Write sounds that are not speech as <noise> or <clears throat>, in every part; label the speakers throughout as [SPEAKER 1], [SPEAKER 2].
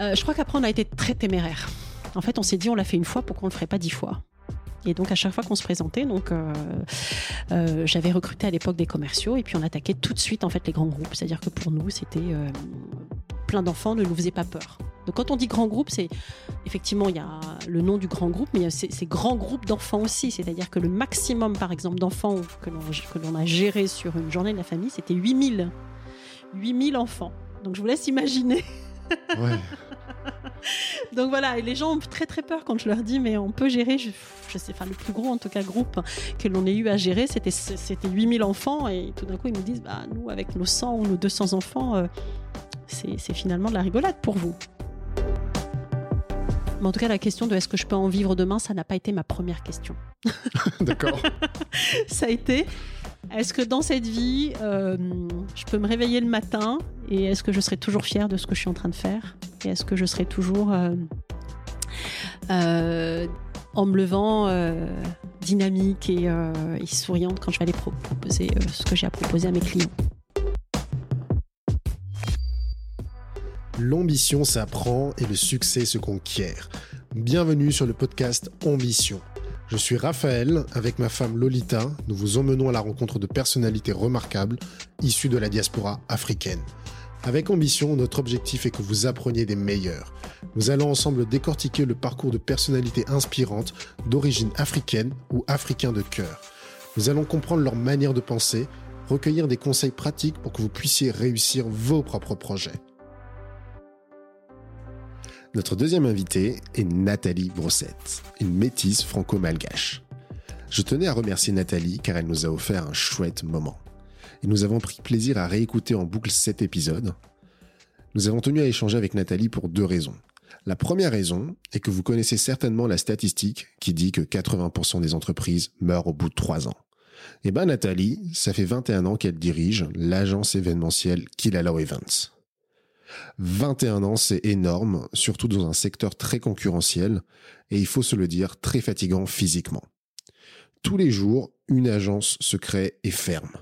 [SPEAKER 1] Euh, je crois qu'après, on a été très téméraire. En fait, on s'est dit, on l'a fait une fois, pourquoi on le ferait pas dix fois? Et donc à chaque fois qu'on se présentait, donc euh, euh, j'avais recruté à l'époque des commerciaux et puis on attaquait tout de suite en fait les grands groupes. C'est-à-dire que pour nous, c'était plein d'enfants ne nous faisait pas peur. Donc quand on dit grand groupe, c'est effectivement il y a le nom du grand groupe, mais il y a ces, grands groupes d'enfants aussi. C'est-à-dire que le maximum, par exemple, d'enfants que l'on que l'on a géré sur une journée de la famille, c'était 8000. 8000 enfants. Donc je vous laisse imaginer.
[SPEAKER 2] Ouais. <laughs>
[SPEAKER 1] Donc voilà, et les gens ont très très peur quand je leur dis, mais on peut gérer, je, je sais, enfin le plus gros en tout cas groupe que l'on ait eu à gérer, c'était c'était 8000 enfants, et tout d'un coup ils nous disent, bah nous avec nos 100 ou nos 200 enfants, euh, c'est c'est finalement de la rigolade pour vous. Mais en tout cas, la question de est-ce que je peux en vivre demain, ça n'a pas été ma première question. <laughs>
[SPEAKER 2] D'accord. <laughs>
[SPEAKER 1] Ça a été est-ce que dans cette vie, euh, je peux me réveiller le matin et est-ce que je serai toujours fière de ce que je suis en train de faire Et est-ce que je serai toujours euh, euh, en me levant euh, dynamique et, souriante quand je vais aller pro- proposer ce que j'ai à proposer à mes clients?
[SPEAKER 2] L'ambition s'apprend et le succès se conquiert. Bienvenue sur le podcast Ambition. Je suis Raphaël, avec ma femme Lolita, nous vous emmenons à la rencontre de personnalités remarquables issues de la diaspora africaine. Avec Ambition, notre objectif est que vous appreniez des meilleurs. Nous allons ensemble décortiquer le parcours de personnalités inspirantes d'origine africaine ou africain de cœur. Nous allons comprendre leur manière de penser, recueillir des conseils pratiques pour que vous puissiez réussir vos propres projets. Notre deuxième invitée est Nathalie Brossette, une métisse franco-malgache. Je tenais à remercier Nathalie car elle nous a offert un chouette moment. Et nous avons pris plaisir à réécouter en boucle cet épisode. Nous avons tenu à échanger avec Nathalie pour deux raisons. La première raison est que vous connaissez certainement la statistique qui dit que 80% des entreprises meurent au bout de trois ans. Eh ben Nathalie, ça fait 21 ans qu'elle dirige l'agence événementielle Kilala Events. 21 ans, c'est énorme, surtout dans un secteur très concurrentiel et il faut se le dire, très fatigant physiquement. Tous les jours, une agence se crée et ferme.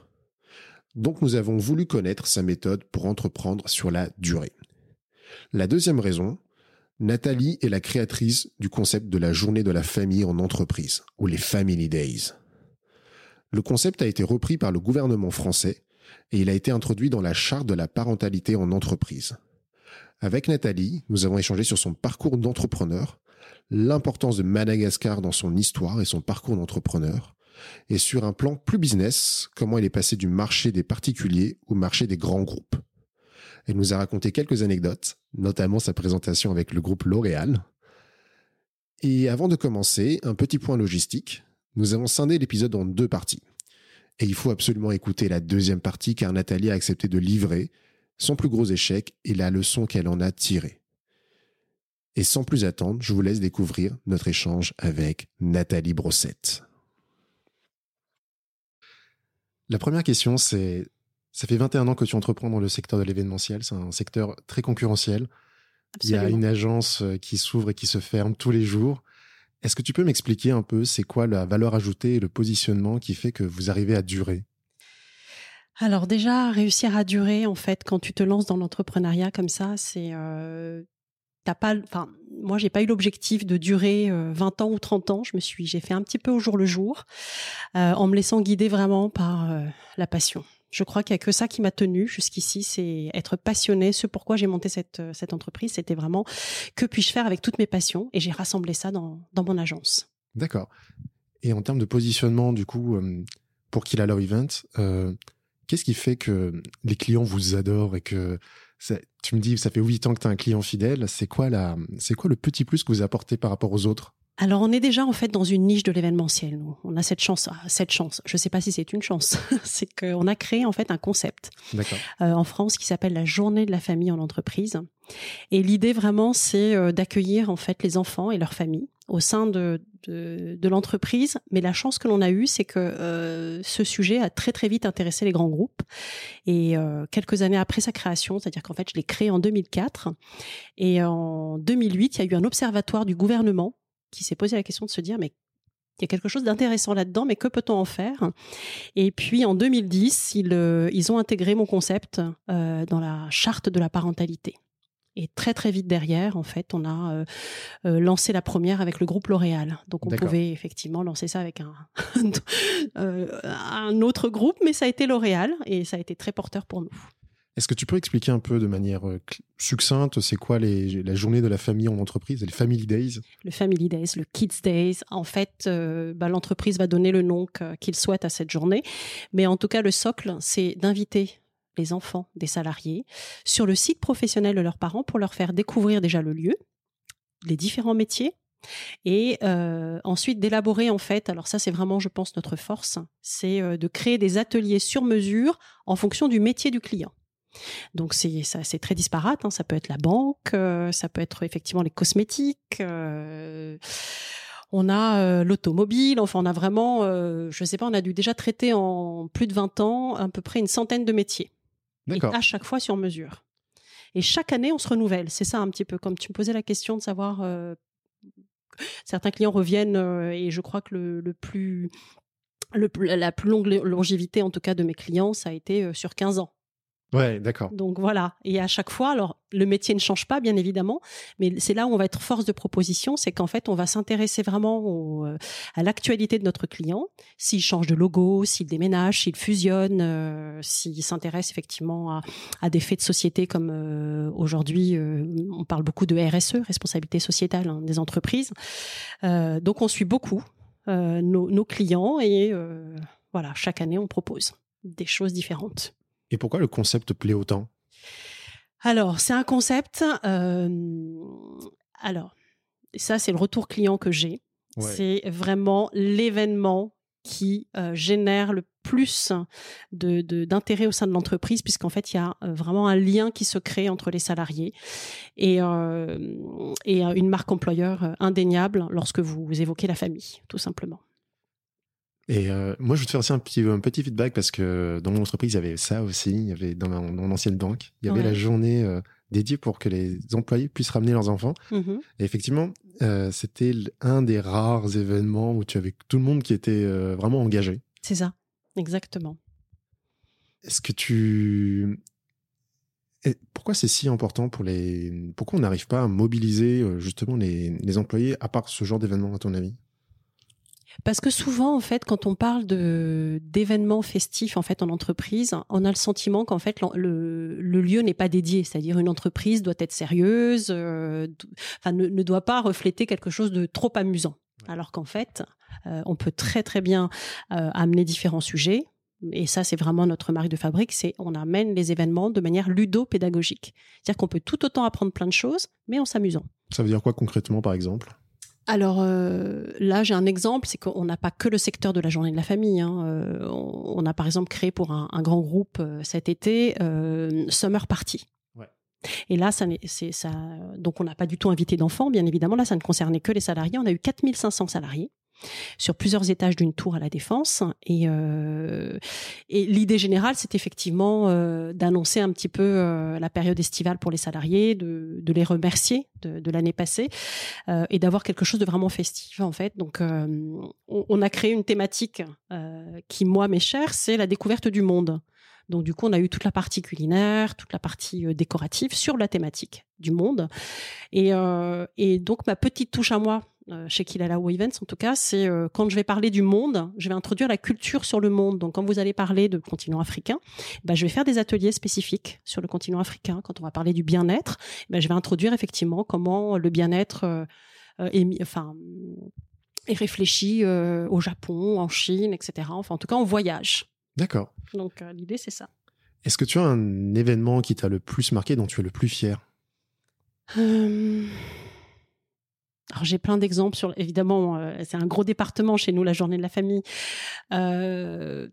[SPEAKER 2] Donc nous avons voulu connaître sa méthode pour entreprendre sur la durée. La deuxième raison, Nathalie est la créatrice du concept de la journée de la famille en entreprise, ou les Family Days. Le concept a été repris par le gouvernement français et il a été introduit dans la charte de la parentalité en entreprise. Avec Nathalie, nous avons échangé sur son parcours d'entrepreneur, l'importance de Madagascar dans son histoire et son parcours d'entrepreneur, et sur un plan plus business, comment il est passé du marché des particuliers au marché des grands groupes. Elle nous a raconté quelques anecdotes, notamment sa présentation avec le groupe L'Oréal. Et avant de commencer, un petit point logistique. Nous avons scindé l'épisode en deux parties. Et il faut absolument écouter la deuxième partie car Nathalie a accepté de livrer son plus gros échec et la leçon qu'elle en a tirée. Et sans plus attendre, je vous laisse découvrir notre échange avec Nathalie Brossette. La première question, c'est, ça fait 21 ans que tu entreprends dans le secteur de l'événementiel. C'est un secteur très concurrentiel. Il y a une agence euh, qui s'ouvre et qui se ferme tous les jours. Est-ce que tu peux m'expliquer un peu c'est quoi la valeur ajoutée et le positionnement qui fait que vous arrivez à durer?
[SPEAKER 1] Alors déjà, réussir à durer, en fait, quand tu te lances dans l'entrepreneuriat comme ça, c'est euh, t'as pas, enfin, moi pas eu l'objectif de durer euh, 20 ans ou 30 ans. Je me suis, j'ai fait un petit peu au jour le jour, euh, en me laissant guider vraiment par euh, la passion. Je crois qu'il y a que ça qui m'a tenu jusqu'ici, c'est être passionné. Ce pourquoi j'ai monté cette euh, cette entreprise, c'était vraiment que puis-je faire avec toutes mes passions, et j'ai rassemblé ça dans mon agence.
[SPEAKER 2] D'accord. Et en termes de positionnement, du coup, euh, pour qu'il a event, euh, qu'est-ce qui fait que les clients vous adorent et que tu me dis, ça fait huit ans que tu as un client fidèle. C'est quoi c'est quoi le petit plus que vous apportez par rapport aux autres?
[SPEAKER 1] Alors on est déjà en fait dans une niche de l'événementiel. Nous, on a cette chance, ah, cette chance. Je sais pas si c'est une chance. <laughs> c'est qu'on a créé en fait un concept euh, en France qui s'appelle la Journée de la famille en entreprise. Et l'idée vraiment, c'est euh, d'accueillir en fait les enfants et leurs familles au sein de, de, de l'entreprise. Mais la chance que l'on a eue, c'est que euh, ce sujet a très très vite intéressé les grands groupes. Et euh, quelques années après sa création, c'est-à-dire qu'en fait, je l'ai créé en 2004. Et en 2008, il y a eu un observatoire du gouvernement qui s'est posé la question de se dire, mais il y a quelque chose d'intéressant là-dedans, mais que peut-on en faire? Et puis en 2010, ils, euh, ils ont intégré mon concept euh, dans la charte de la parentalité. Et très très vite derrière, en fait, on a euh, euh, lancé la première avec le groupe L'Oréal. Donc on pouvait effectivement lancer ça avec un, <laughs> un autre groupe, mais ça a été L'Oréal et ça a été très porteur pour nous.
[SPEAKER 2] Est-ce que tu peux expliquer un peu de manière euh, succincte, c'est quoi les, la journée de la famille en entreprise, les Family Days?
[SPEAKER 1] Le Family Days, le Kids Days. En fait, euh, bah, l'entreprise va donner le nom qu'il souhaite à cette journée. Mais en tout cas, le socle, c'est d'inviter les enfants des salariés sur le site professionnel de leurs parents pour leur faire découvrir déjà le lieu, les différents métiers. Et euh, ensuite d'élaborer en fait, alors ça c'est vraiment je pense notre force, c'est de créer des ateliers sur mesure en fonction du métier du client. Donc c'est ça c'est très disparate, hein. ça peut être la banque, euh, ça peut être effectivement les cosmétiques, euh, on a euh, l'automobile, enfin on a vraiment, je sais pas, on a dû déjà traiter en plus de 20 ans à peu près une centaine de métiers. Et
[SPEAKER 2] D'accord.
[SPEAKER 1] à chaque fois sur mesure. Et chaque année, on se renouvelle. C'est ça un petit peu, comme tu me posais la question de savoir, certains clients reviennent, et je crois que le, le plus, le, la plus longue longévité, en tout cas, de mes clients, ça a été sur 15 ans.
[SPEAKER 2] Ouais, d'accord.
[SPEAKER 1] Donc voilà. Et à chaque fois, alors le métier ne change pas, bien évidemment, mais c'est là où on va être force de proposition, c'est qu'en fait, on va s'intéresser vraiment au, euh, à l'actualité de notre client, s'il change de logo, s'il déménage, s'il fusionne, euh, s'il s'intéresse effectivement à, à des faits de société comme euh, aujourd'hui, euh, on parle beaucoup de RSE, responsabilité sociétale hein, des entreprises. Euh, donc on suit beaucoup euh, nos, nos clients et voilà, chaque année, on propose des choses différentes.
[SPEAKER 2] Et pourquoi le concept te plaît autant?
[SPEAKER 1] Alors, c'est un concept. euh, alors, ça, c'est le retour client que j'ai.
[SPEAKER 2] Ouais.
[SPEAKER 1] C'est vraiment l'événement qui euh, génère le plus de- de- d'intérêt au sein de l'entreprise, puisqu'en fait, il y a euh, vraiment un lien qui se crée entre les salariés et, euh, et une marque employeur indéniable lorsque vous évoquez la famille, tout simplement.
[SPEAKER 2] Et euh, moi, je veux te faire aussi un petit, un petit feedback parce que dans mon entreprise, il y avait ça aussi. Il y avait dans, ma- dans mon ancienne banque, il y avait
[SPEAKER 1] Ouais.
[SPEAKER 2] la journée euh, dédiée pour que les employés puissent ramener leurs enfants.
[SPEAKER 1] Mhm.
[SPEAKER 2] Et effectivement, euh, c'était un des rares événements où tu avais tout le monde qui était vraiment engagé.
[SPEAKER 1] C'est ça, exactement.
[SPEAKER 2] Est-ce que tu... Et pourquoi c'est si important pour les... Pourquoi on n'arrive pas à mobiliser justement les, les employés à part ce genre d'événement, à ton avis?
[SPEAKER 1] Parce que souvent, en fait, quand on parle de d'événements festifs en fait en entreprise, on a le sentiment qu'en fait le, le lieu n'est pas dédié, c'est-à-dire une entreprise doit être sérieuse, euh, d- enfin ne, ne doit pas refléter quelque chose de trop amusant. Alors qu'en fait, euh, on peut très très bien euh, amener différents sujets. Et ça, c'est vraiment notre marque de fabrique, c'est on amène les événements de manière ludo-pédagogique. C'est-à-dire qu'on peut tout autant apprendre plein de choses, mais en s'amusant.
[SPEAKER 2] Ça veut dire quoi concrètement, par exemple?
[SPEAKER 1] Alors euh, là, j'ai un exemple, c'est qu'on n'a pas que le secteur de la journée de la famille. hein. Euh, on, a par exemple créé pour un, un grand groupe euh, cet été Summer Party.
[SPEAKER 2] Ouais.
[SPEAKER 1] Et là, ça, c'est ça. Donc, on n'a pas du tout invité d'enfants, bien évidemment. Là, ça ne concernait que les salariés. On a eu 4500 salariés sur plusieurs étages d'une tour à la défense. Et, euh, l'idée générale, c'est effectivement euh, d'annoncer un petit peu euh, la période estivale pour les salariés, de, les remercier de, l'année passée et d'avoir quelque chose de vraiment festif en fait. Donc, on, a créé une thématique qui moi m'est chère, c'est la découverte du monde. Donc du coup, on a eu toute la partie culinaire, toute la partie décorative sur la thématique du monde. Et, donc ma petite touche à moi chez Kilala Events, en tout cas, c'est euh, quand je vais parler du monde, je vais introduire la culture sur le monde. Donc quand vous allez parler de continent africain, bah, je vais faire des ateliers spécifiques sur le continent africain. Quand on va parler du bien-être, bah, je vais introduire effectivement comment le bien-être euh, euh, est, mis- enfin, est réfléchi euh, au Japon, en Chine, etc. Enfin, en tout cas, on voyage.
[SPEAKER 2] D'accord.
[SPEAKER 1] Donc euh, l'idée, c'est ça.
[SPEAKER 2] Est-ce que tu as un événement qui t'a le plus marqué, dont tu es le plus fier?
[SPEAKER 1] Euh, Alors j'ai plein d'exemples sur évidemment euh, c'est un gros département chez nous la journée de la famille. Euh,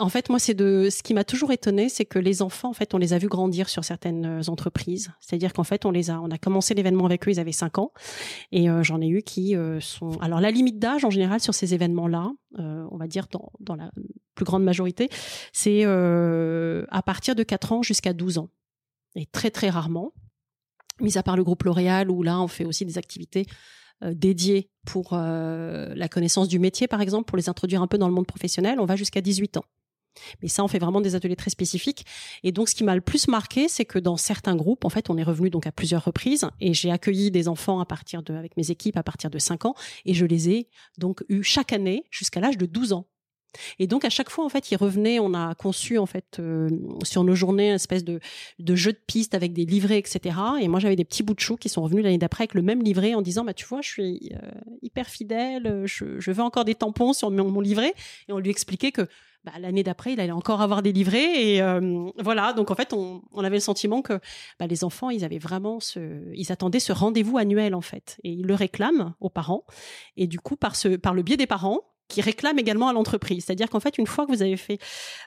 [SPEAKER 1] en fait moi c'est de ce qui m'a toujours étonné c'est que les enfants en fait on les a vus grandir sur certaines euh, entreprises. C'est-à-dire qu'en fait on les a on a commencé l'événement avec eux ils avaient 5 ans et euh, j'en ai eu qui euh, sont alors la limite d'âge en général sur ces événements-là euh, on va dire dans dans la plus grande majorité c'est euh, à partir de 4 ans jusqu'à 12 ans. Et très très rarement mis à part le groupe L'Oréal où là on fait aussi des activités euh, dédiées pour euh, la connaissance du métier par exemple pour les introduire un peu dans le monde professionnel on va jusqu'à 18 ans Mais ça, on fait vraiment des ateliers très spécifiques. Et donc, ce qui m'a le plus marqué, c'est que dans certains groupes, en fait, on est revenu donc à plusieurs reprises et j'ai accueilli des enfants à partir de, avec mes équipes à partir de 5 ans et je les ai donc eu chaque année jusqu'à l'âge de 12 ans. Et donc à chaque fois en fait, ils revenaient. On a conçu en fait euh, sur nos journées une espèce de, jeu de piste avec des livrets, etc. Et moi j'avais des petits bouts de chou qui sont revenus l'année d'après avec le même livret en disant bah tu vois je suis euh, hyper fidèle, je, veux encore des tampons sur mon, mon livret. Et on lui expliquait que bah, l'année d'après, il allait encore avoir des livrets. Et euh, voilà, donc en fait, on, avait le sentiment que bah, les enfants, ils avaient vraiment ils attendaient ce rendez-vous annuel en fait, et ils le réclament aux parents. Et du coup, par le biais des parents, qui réclament également à l'entreprise. C'est-à-dire qu'en fait, une fois que vous avez fait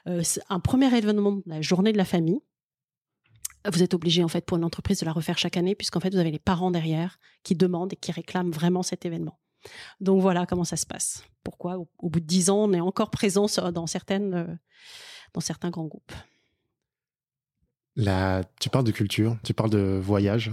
[SPEAKER 1] euh, un premier événement, la journée de la famille, vous êtes obligé en fait pour une entreprise de la refaire chaque année, puisqu'en fait, vous avez les parents derrière qui demandent et qui réclament vraiment cet événement. Donc voilà comment ça se passe. Pourquoi au, bout de dix ans, on est encore présent dans certaines, euh, dans certains grands groupes.
[SPEAKER 2] Là, tu parles de culture, tu parles de voyage.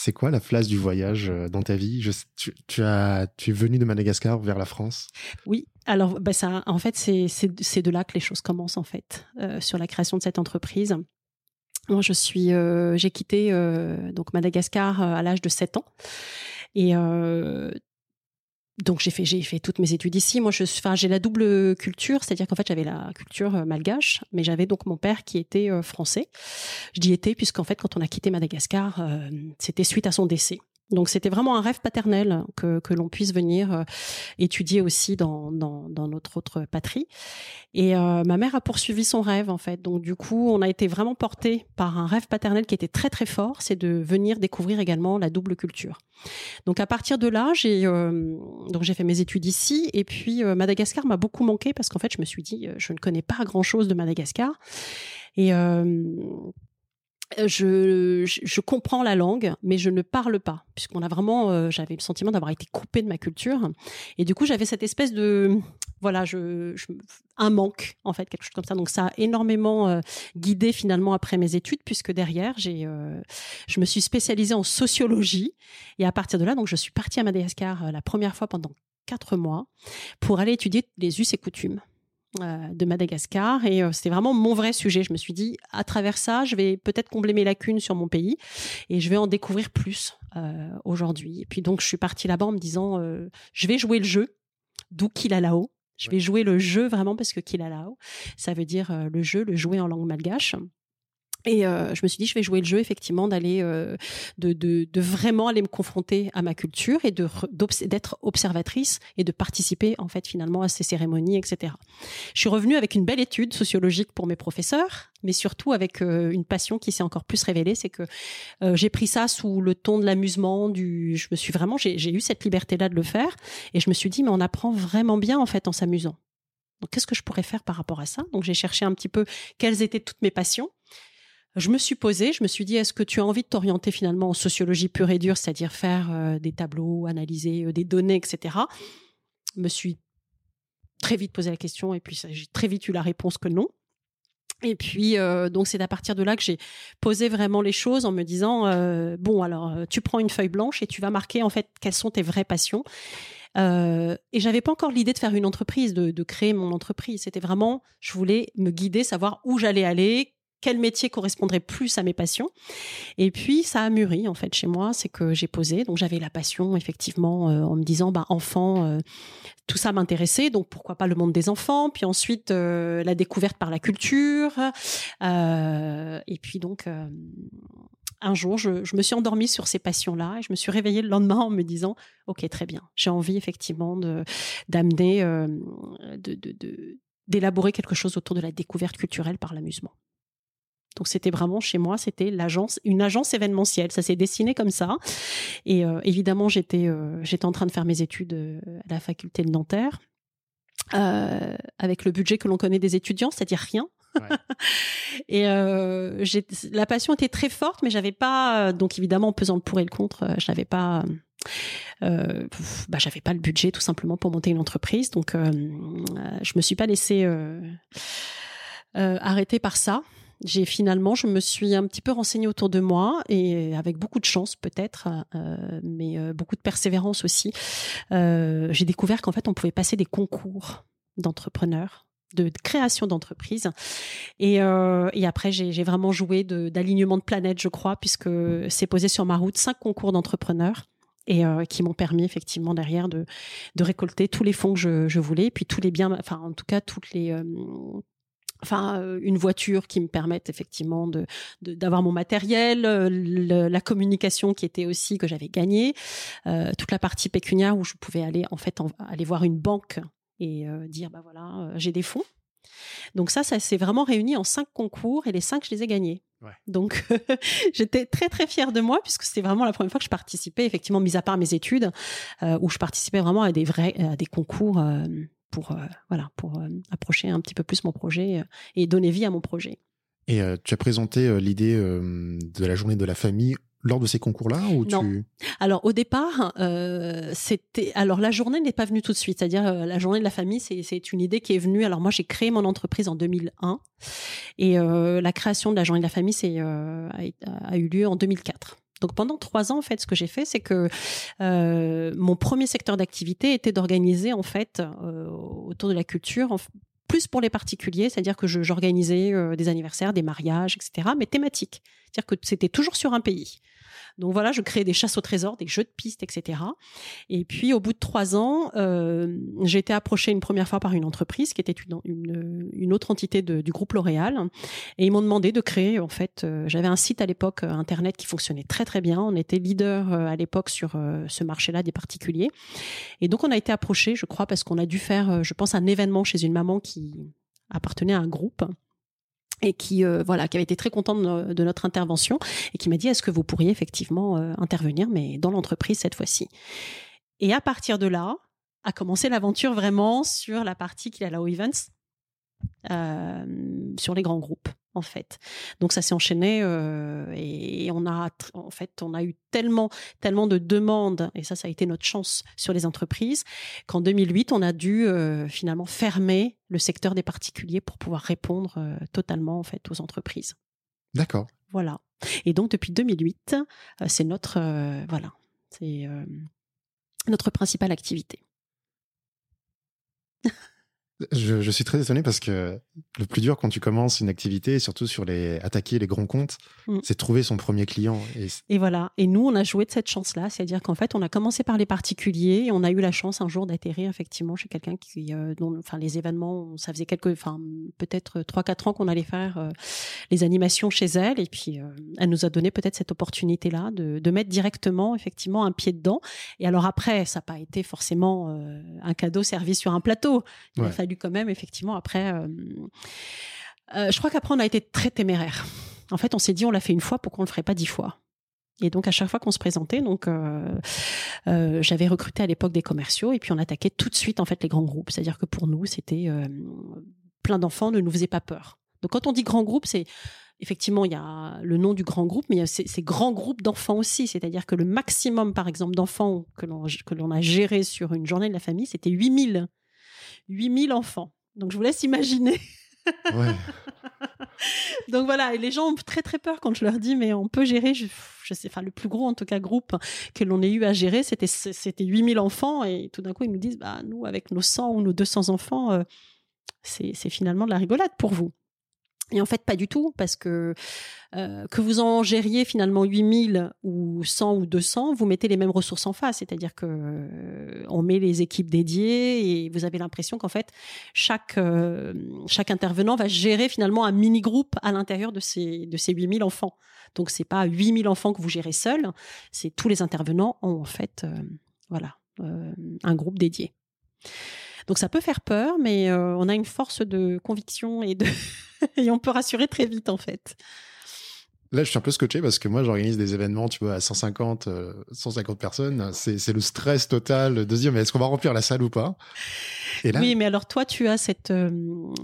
[SPEAKER 2] C'est quoi la place du voyage euh, dans ta vie? Tu, es venu de Madagascar vers la France?
[SPEAKER 1] Oui, alors bah ça, en fait, c'est de là que les choses commencent en fait euh, sur la création de cette entreprise. Moi, je suis, j'ai quitté donc Madagascar à l'âge de 7 ans. Et donc j'ai fait j'ai fait toutes mes études ici. Moi je enfin j'ai la double culture, c'est-à-dire qu'en fait j'avais la culture euh, malgache, mais j'avais donc mon père qui était euh, français. Je dis était puisqu'en fait quand on a quitté Madagascar, euh, c'était suite à son décès. Donc c'était vraiment un rêve paternel que, que l'on puisse venir euh, étudier aussi dans, dans, dans, notre autre patrie. Et euh, ma mère a poursuivi son rêve en fait. Donc du coup, on a été vraiment porté par un rêve paternel qui était très très fort, c'est de venir découvrir également la double culture. Donc à partir de là, j'ai euh, donc j'ai fait mes études ici et puis Madagascar m'a beaucoup manqué parce qu'en fait je me suis dit je ne connais pas grand chose de Madagascar et euh, je, je, comprends la langue, mais je ne parle pas, puisqu'on a vraiment, euh, j'avais le sentiment d'avoir été coupé de ma culture, et du coup j'avais cette espèce de, voilà, je, un manque en fait, quelque chose comme ça. Donc ça a énormément euh, guidé finalement après mes études, puisque derrière j'ai, je me suis spécialisée en sociologie, et à partir de là, donc je suis partie à Madagascar la première fois pendant quatre mois pour aller étudier les us et coutumes. Euh, de Madagascar et euh, c'était vraiment mon vrai sujet. Je me suis dit à travers ça, je vais peut-être combler mes lacunes sur mon pays et je vais en découvrir plus euh, aujourd'hui. Et puis donc je suis partie là-bas en me disant je vais jouer le jeu, d'où Kilalao. Je vais jouer le jeu vraiment parce que Kilalao, ça veut dire le jeu, le jouer en langue malgache. Et euh, je me suis dit, je vais jouer le jeu effectivement d'aller, euh, de, de, de, vraiment aller me confronter à ma culture et de d'être observatrice et de participer en fait finalement à ces cérémonies, etc. Je suis revenue avec une belle étude sociologique pour mes professeurs, mais surtout avec euh, une passion qui s'est encore plus révélée, c'est que j'ai pris ça sous le ton de l'amusement, du, je me suis vraiment, j'ai eu cette liberté-là de le faire, et je me suis dit, mais on apprend vraiment bien en fait en s'amusant. Donc qu'est-ce que je pourrais faire par rapport à ça? Donc j'ai cherché un petit peu quelles étaient toutes mes passions je me suis posée, je me suis dit, est-ce que tu as envie de t'orienter finalement en sociologie pure et dure, c'est-à-dire faire euh, des tableaux, analyser euh, des données, etc. Je me suis très vite posé la question et puis j'ai très vite eu la réponse que non. Et puis euh, donc c'est à partir de là que j'ai posé vraiment les choses en me disant bon alors tu prends une feuille blanche et tu vas marquer en fait quelles sont tes vraies passions. Euh, et j'avais pas encore l'idée de faire une entreprise, de, de créer mon entreprise. C'était vraiment, je voulais me guider, savoir où j'allais aller, quel métier correspondrait plus à mes passions. Et puis ça a mûri en fait chez moi, c'est que j'ai posé. Donc j'avais la passion effectivement euh, en me disant bah enfant, euh, tout ça m'intéressait, donc pourquoi pas le monde des enfants? Puis ensuite euh, la découverte par la culture. et puis donc un jour, je, me suis endormie sur ces passions-là et je me suis réveillée le lendemain en me disant ok très bien, j'ai envie effectivement de d'amener de d'élaborer quelque chose autour de la découverte culturelle par l'amusement. Donc c'était vraiment chez moi, c'était l'agence, une agence événementielle. Ça s'est dessiné comme ça. Et euh, évidemment, j'étais euh, j'étais en train de faire mes études euh, à la faculté de Nanterre. avec le budget que l'on connaît des étudiants, c'est-à-dire rien. <laughs> et la passion était très forte, mais j'avais pas, donc évidemment en pesant le pour et le contre, je n'avais pas, bah, j'avais pas le budget tout simplement pour monter une entreprise, donc je me suis pas laissée arrêter par ça j'ai finalement, je me suis un petit peu renseignée autour de moi et avec beaucoup de chance peut-être, euh, mais euh, beaucoup de persévérance aussi, euh, j'ai découvert qu'en fait on pouvait passer des concours d'entrepreneurs de création d'entreprise. Et, euh, et après, j'ai vraiment joué d'alignement de, planète, je crois, puisque c'est posé sur ma route cinq concours d'entrepreneurs et euh, qui m'ont permis effectivement derrière de, de récolter tous les fonds que je, je voulais, puis tous les biens, enfin en tout cas toutes les euh, enfin euh, une voiture qui me permette effectivement de d'avoir mon matériel, la communication qui était aussi que j'avais gagnée, euh, toute la partie pécuniaire où je pouvais aller en fait aller voir une banque et euh, dire bah voilà euh, j'ai des fonds. Donc ça, ça s'est vraiment réuni en cinq concours et les cinq je les ai gagnés. Ouais. Donc <laughs> j'étais très très fière de moi puisque c'était vraiment la première fois que je participais effectivement mis à part mes études euh, où je participais vraiment à des vrais à des concours euh, pour voilà pour approcher un petit peu plus mon projet et donner vie à mon projet.
[SPEAKER 2] Et tu as présenté l'idée de la journée de la famille lors de ces concours-là ou
[SPEAKER 1] non.
[SPEAKER 2] tu...
[SPEAKER 1] Alors au départ, euh, c'était alors la journée n'est pas venue tout de suite, c'est-à-dire euh, la journée de la famille, c'est une idée qui est venue. Alors moi j'ai créé mon entreprise en 2001 et euh, la création de la journée de la famille c'est euh, a, a, eu lieu en 2004. Donc pendant trois ans, en fait, ce que j'ai fait, c'est que euh, mon premier secteur d'activité était d'organiser en fait euh, autour de la culture, plus pour les particuliers, c'est-à-dire que j'organisais euh, des anniversaires, des mariages, etc., mais thématiques. C'est-à-dire que c'était toujours sur un pays. Donc voilà, je créais des chasses au trésor, des jeux de pistes, etc. Et puis au bout de trois ans, euh, j'ai été approchée une première fois par une entreprise qui était une, autre entité du groupe L'Oréal, et ils m'ont demandé de créer. En fait, euh, j'avais un site à l'époque euh, internet qui fonctionnait très très bien. On était leader euh, à l'époque sur ce marché-là des particuliers, et donc on a été approché, je crois, parce qu'on a dû faire, je pense, un événement chez une maman qui appartenait à un groupe et qui euh, voilà qui avait été très contente de, notre intervention et qui m'a dit est-ce que vous pourriez effectivement euh, intervenir mais dans l'entreprise cette fois-ci? Et à partir de là a commencé l'aventure vraiment sur la partie qu'il a la Events euh, sur les grands groupes en fait. Donc ça s'est enchaîné euh, et on a en fait on a eu tellement tellement de demandes et ça ça a été notre chance sur les entreprises qu'en 2008 on a dû euh, finalement fermer le secteur des particuliers pour pouvoir répondre euh, totalement en fait aux entreprises.
[SPEAKER 2] D'accord.
[SPEAKER 1] Voilà. Et donc depuis 2008 euh, c'est notre voilà c'est notre principale activité.
[SPEAKER 2] Je, je, suis très étonné parce que le plus dur quand tu commences une activité, surtout sur les attaquer les grands comptes, mm. c'est trouver son premier client.
[SPEAKER 1] Et... et... voilà. Et nous, on a joué de cette chance-là, c'est-à-dire qu'en fait, on a commencé par les particuliers et on a eu la chance un jour d'atterrir effectivement chez quelqu'un qui, euh, dont, enfin, les événements, ça faisait quelques, enfin, peut-être trois quatre ans qu'on allait faire euh, les animations chez elle et puis euh, elle nous a donné peut-être cette opportunité-là de, de, mettre directement effectivement un pied dedans. Et alors après, ça n'a pas été forcément euh, un cadeau servi sur un plateau. Il ouais. a fallu quand même effectivement après. Euh, euh, je crois qu'après on a été très téméraire. En fait, on s'est dit on l'a fait une fois, pourquoi on le ferait pas dix fois? Et donc à chaque fois qu'on se présentait, donc euh, j'avais recruté à l'époque des commerciaux et puis on attaquait tout de suite en fait les grands groupes. C'est-à-dire que pour nous c'était plein d'enfants ne nous faisait pas peur. Donc quand on dit grand groupe, c'est effectivement il y a le nom du grand groupe, mais il y a ces, ces grands groupes d'enfants aussi. C'est-à-dire que le maximum par exemple d'enfants que l'on que l'on a géré sur une journée de la famille, c'était 8000 8000 enfants. Donc je vous laisse imaginer.
[SPEAKER 2] Ouais. <laughs>
[SPEAKER 1] Donc voilà, et les gens ont très très peur quand je leur dis mais on peut gérer je, je sais enfin le plus gros en tout cas groupe que l'on ait eu à gérer, c'était c'était 8000 enfants et tout d'un coup ils nous disent bah nous avec nos 100 ou nos 200 enfants euh, c'est c'est finalement de la rigolade pour vous. Et en fait, pas du tout, parce que euh, que vous en gériez finalement 8000 ou 100 ou 200, vous mettez les mêmes ressources en face. C'est-à-dire que euh, on met les équipes dédiées et vous avez l'impression qu'en fait, chaque, euh, chaque intervenant va gérer finalement un mini-groupe à l'intérieur de ces, de ces 8000 enfants. Donc, c'est pas 8000 enfants que vous gérez seul, c'est tous les intervenants ont en fait, euh, voilà, euh, un groupe dédié. Donc ça peut faire peur, mais euh, on a une force de conviction et de <laughs> et on peut rassurer très vite en fait.
[SPEAKER 2] Là, je suis un peu scotché parce que moi, j'organise des événements, tu vois, à 150, euh, 150 personnes. C'est le stress total de se dire, mais est-ce qu'on va remplir la salle ou pas?
[SPEAKER 1] Et. Oui, mais alors toi, tu as cette, euh,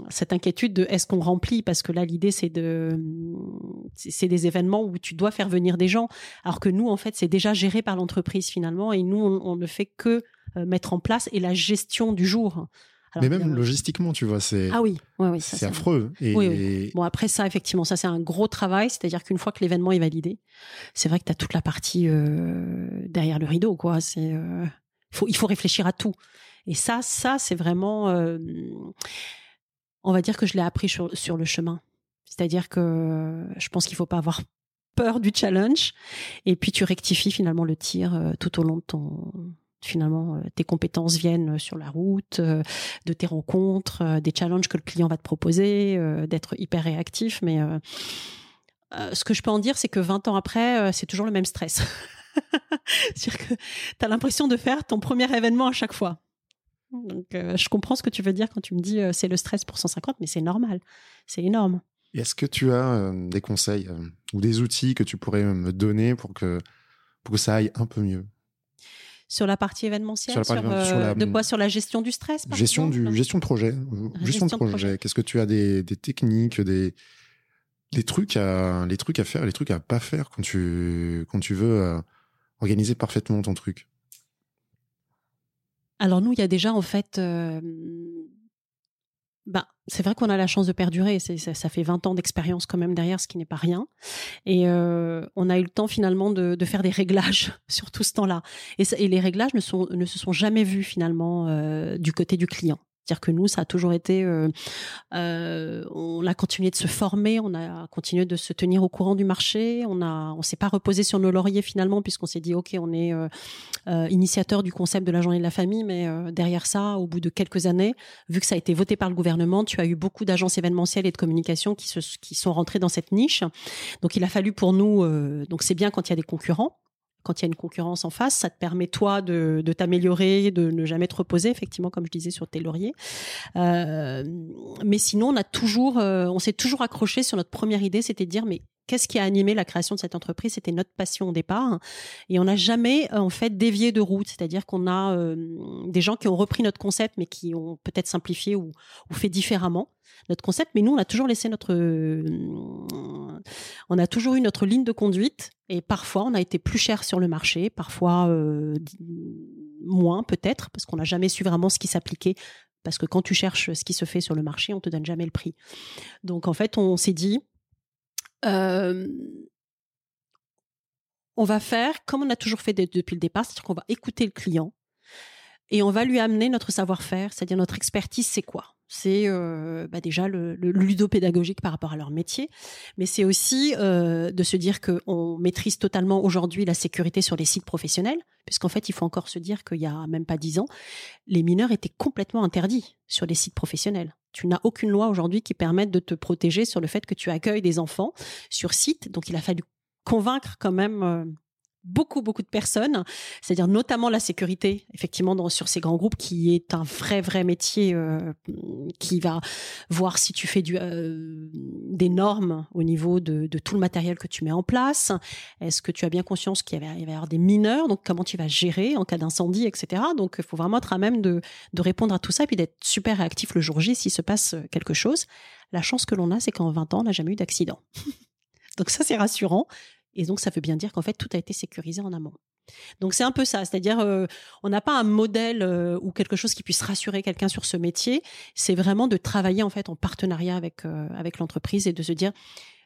[SPEAKER 1] cette inquiétude de est-ce qu'on remplit? Parce que là, l'idée, c'est de, c'est des événements où tu dois faire venir des gens. Alors que nous, en fait, c'est déjà géré par l'entreprise finalement. Et nous, on, on ne fait que euh, mettre en place et la gestion du jour.
[SPEAKER 2] Alors, mais même logistiquement, tu vois, c'est
[SPEAKER 1] ah oui,
[SPEAKER 2] c'est affreux.
[SPEAKER 1] Et... Oui, oui. Bon après ça, effectivement, ça c'est un gros travail. C'est-à-dire qu'une fois que l'événement est validé, c'est vrai que tu as toute la partie euh, derrière le rideau, quoi. C'est euh... faut, il faut réfléchir à tout. Et ça, ça c'est vraiment. Euh... on va dire que je l'ai appris sur, sur le chemin. C'est-à-dire que je pense qu'il faut pas avoir peur du challenge et puis tu rectifies finalement le tir tout au long de ton finalement euh, tes compétences viennent sur la route euh, de tes rencontres des challenges que le client va te proposer d'être hyper réactif. Mais ce que je peux en dire c'est que 20 ans après c'est toujours le même stress. <laughs> C'est-à-dire que tu as l'impression de faire ton premier événement à chaque fois. Donc je comprends ce que tu veux dire quand tu me dis c'est le stress pour 150 mais c'est normal. C'est énorme.
[SPEAKER 2] Est-ce que tu as euh, des conseils euh, ou des outils que tu pourrais me donner pour que, pour que ça aille un peu mieux?
[SPEAKER 1] Sur la partie événementielle, sur, euh, de quoi Sur la gestion du stress
[SPEAKER 2] Gestion du gestion de projet. Gestion, de projet. Qu'est-ce que tu as des, des techniques, des, des trucs à les trucs à faire, les trucs à pas faire quand tu quand tu veux organiser parfaitement ton truc?
[SPEAKER 1] Alors nous, il y a déjà en fait bah, c'est vrai qu'on a la chance de perdurer. Ça, fait 20 ans d'expérience quand même derrière, ce qui n'est pas rien. Et euh, on a eu le temps finalement de, de faire des réglages <laughs> sur tout ce temps-là. Et, et, les réglages ne, sont, ne se sont jamais vus finalement euh, du côté du client. C'est-à-dire que nous, ça a toujours été, euh, euh, on a continué de se former, on a continué de se tenir au courant du marché, on a, on s'est pas reposé sur nos lauriers finalement puisqu'on s'est dit ok, on est euh, euh initiateur du concept de la journée de la famille, mais euh, derrière ça, au bout de quelques années, vu que ça a été voté par le gouvernement, tu as eu beaucoup d'agences événementielles et de communication qui se, qui sont rentrées dans cette niche. Donc il a fallu pour nous, euh, donc c'est bien quand il y a des concurrents quand il y a une concurrence en face, ça te permet toi de, t'améliorer, de ne jamais te reposer, effectivement, comme je disais sur tes lauriers. Euh, mais sinon, on a toujours, euh, on s'est toujours accroché sur notre première idée, c'était de dire mais qu'est-ce qui a animé la création de cette entreprise? C'était notre passion au départ, et on n'a jamais en fait dévié de route. C'est-à-dire qu'on a euh, des gens qui ont repris notre concept, mais qui ont peut-être simplifié ou, ou fait différemment notre concept, mais nous, on a toujours laissé notre, on a toujours eu notre ligne de conduite, et parfois, on a été plus cher sur le marché, parfois euh, moins peut-être, parce qu'on n'a jamais su vraiment ce qui s'appliquait. Parce que quand tu cherches ce qui se fait sur le marché, on te donne jamais le prix. Donc en fait, on s'est dit, on va faire comme on a toujours fait depuis le départ, c'est-à-dire qu'on va écouter le client et on va lui amener notre savoir-faire, c'est-à-dire notre expertise, c'est quoi? C'est euh, bah déjà le, le, ludopédagogique par rapport à leur métier, mais c'est aussi euh, de se dire qu'on maîtrise totalement aujourd'hui la sécurité sur les sites professionnels, puisqu'en fait, il faut encore se dire qu'il y a même pas dix ans, les mineurs étaient complètement interdits sur les sites professionnels. Tu n'as aucune loi aujourd'hui qui permette de te protéger sur le fait que tu accueilles des enfants sur site, donc il a fallu convaincre quand même euh, beaucoup beaucoup de personnes, c'est-à-dire notamment la sécurité, effectivement dans, sur ces grands groupes, qui est un vrai vrai métier euh, qui va voir si tu fais euh, des normes au niveau de, tout le matériel que tu mets en place. Est-ce que tu as bien conscience qu'il va y avoir des mineurs, donc comment tu vas gérer en cas d'incendie, etc. Donc il faut vraiment être à même de, répondre à tout ça et puis d'être super réactif le jour J s'il se passe quelque chose. La chance que l'on a, c'est qu'en 20 ans, on n'a jamais eu d'accident. <laughs> donc ça c'est rassurant et donc, ça veut bien dire qu'en fait, tout a été sécurisé en amont. Donc c'est un peu ça, c'est-à-dire euh, on n'a pas un modèle euh, ou quelque chose qui puisse rassurer quelqu'un sur ce métier. C'est vraiment de travailler en fait en partenariat avec euh, avec l'entreprise et de se dire